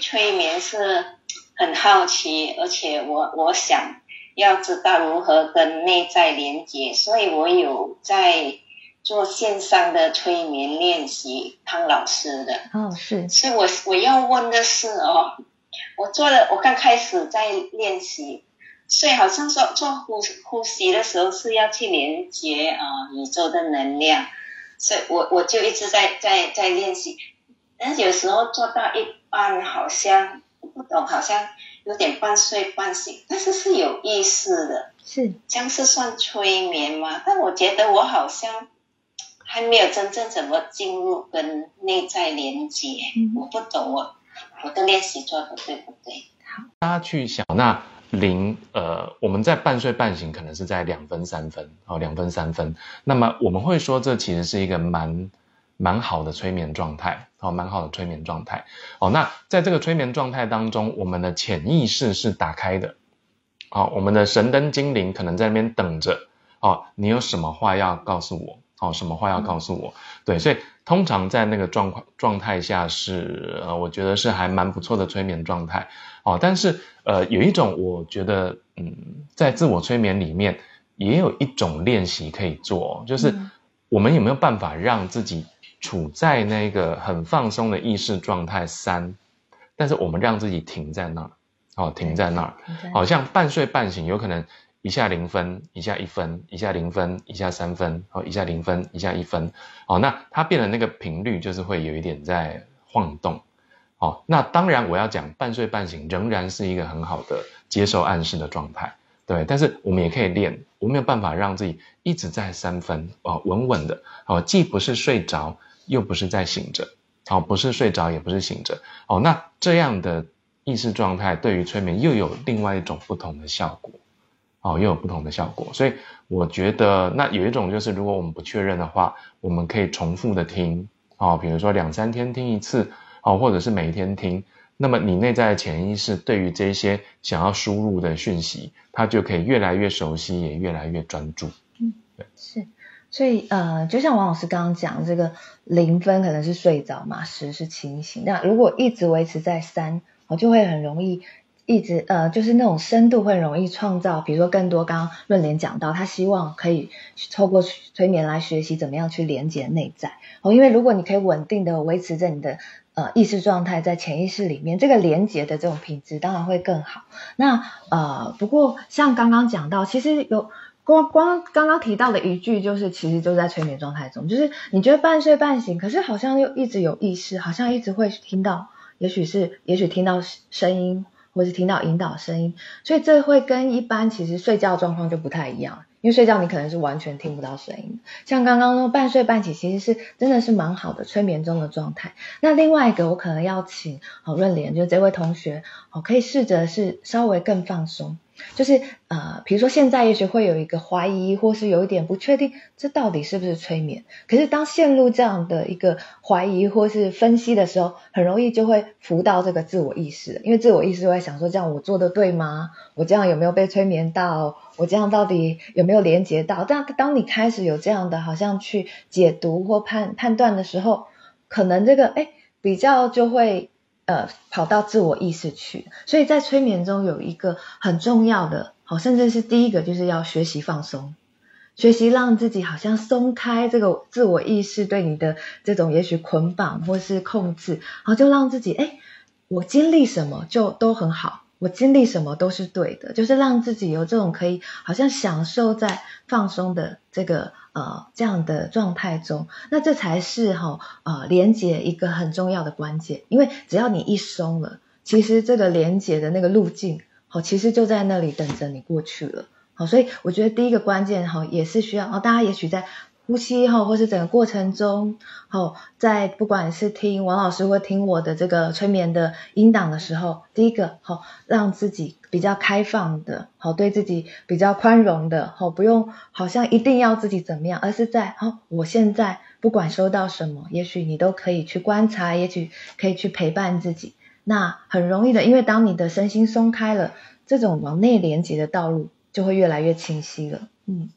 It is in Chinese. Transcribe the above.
催眠是很好奇，而且我我想要知道如何跟内在连接，所以我有在做线上的催眠练习，汤老师的。哦，是。所以我我要问的是哦，我做了，我刚开始在练习，所以好像说做呼呼吸的时候是要去连接啊宇宙的能量，所以我我就一直在在在练习。但是有时候做到一半，好像不懂，好像有点半睡半醒，但是是有意识的，是这样是算催眠吗？但我觉得我好像还没有真正怎么进入跟内在连接，我不懂我我的练习做的对不对？好，大家去想，那零呃，我们在半睡半醒，可能是在两分三分哦，两分三分，那么我们会说这其实是一个蛮。蛮好的催眠状态，哦，蛮好的催眠状态，哦，那在这个催眠状态当中，我们的潜意识是打开的，哦，我们的神灯精灵可能在那边等着，哦，你有什么话要告诉我，哦，什么话要告诉我，对，所以通常在那个状况状态下是，呃，我觉得是还蛮不错的催眠状态，哦，但是，呃，有一种我觉得，嗯，在自我催眠里面也有一种练习可以做，就是我们有没有办法让自己处在那个很放松的意识状态三，但是我们让自己停在那儿，哦，停在那儿，好像半睡半醒，有可能一下零分，一下一分，一下零分，一下三分，哦，一下零分，一下一分，哦，那它变的那个频率就是会有一点在晃动，哦，那当然我要讲半睡半醒仍然是一个很好的接受暗示的状态，对，但是我们也可以练，我没有办法让自己一直在三分，哦，稳稳的，哦，既不是睡着。又不是在醒着，哦，不是睡着，也不是醒着，哦，那这样的意识状态对于催眠又有另外一种不同的效果，哦，又有不同的效果，所以我觉得那有一种就是，如果我们不确认的话，我们可以重复的听，哦，比如说两三天听一次，哦，或者是每一天听，那么你内在的潜意识对于这些想要输入的讯息，它就可以越来越熟悉，也越来越专注，嗯，对，是。所以，呃，就像王老师刚刚讲，这个零分可能是睡着嘛，十是清醒。那如果一直维持在三，我就会很容易一直，呃，就是那种深度会容易创造，比如说更多。刚刚润联讲到，他希望可以透过催眠来学习怎么样去连接内在。哦，因为如果你可以稳定的维持着你的呃意识状态在潜意识里面，这个连接的这种品质当然会更好。那呃，不过像刚刚讲到，其实有。光光刚刚提到的一句，就是其实就在催眠状态中，就是你觉得半睡半醒，可是好像又一直有意识，好像一直会听到，也许是也许听到声音，或是听到引导声音，所以这会跟一般其实睡觉状况就不太一样，因为睡觉你可能是完全听不到声音，像刚刚说半睡半醒，其实是真的是蛮好的催眠中的状态。那另外一个我可能要请好润莲，就这位同学，哦，可以试着是稍微更放松。就是呃，比如说现在也许会有一个怀疑，或是有一点不确定，这到底是不是催眠？可是当陷入这样的一个怀疑或是分析的时候，很容易就会浮到这个自我意识，因为自我意识会想说：这样我做的对吗？我这样有没有被催眠到？我这样到底有没有连接到？但当你开始有这样的好像去解读或判判断的时候，可能这个哎比较就会。呃，跑到自我意识去，所以在催眠中有一个很重要的，好，甚至是第一个，就是要学习放松，学习让自己好像松开这个自我意识对你的这种也许捆绑或是控制，好，就让自己，哎，我经历什么就都很好。我经历什么都是对的，就是让自己有这种可以好像享受在放松的这个呃这样的状态中，那这才是哈呃连接一个很重要的关键，因为只要你一松了，其实这个连接的那个路径好其实就在那里等着你过去了，好，所以我觉得第一个关键哈也是需要哦大家也许在。呼吸哈，或是整个过程中，好，在不管是听王老师或听我的这个催眠的音档的时候，第一个好，让自己比较开放的，好，对自己比较宽容的，好，不用好像一定要自己怎么样，而是在好，我现在不管收到什么，也许你都可以去观察，也许可以去陪伴自己，那很容易的，因为当你的身心松开了，这种往内连接的道路就会越来越清晰了，嗯。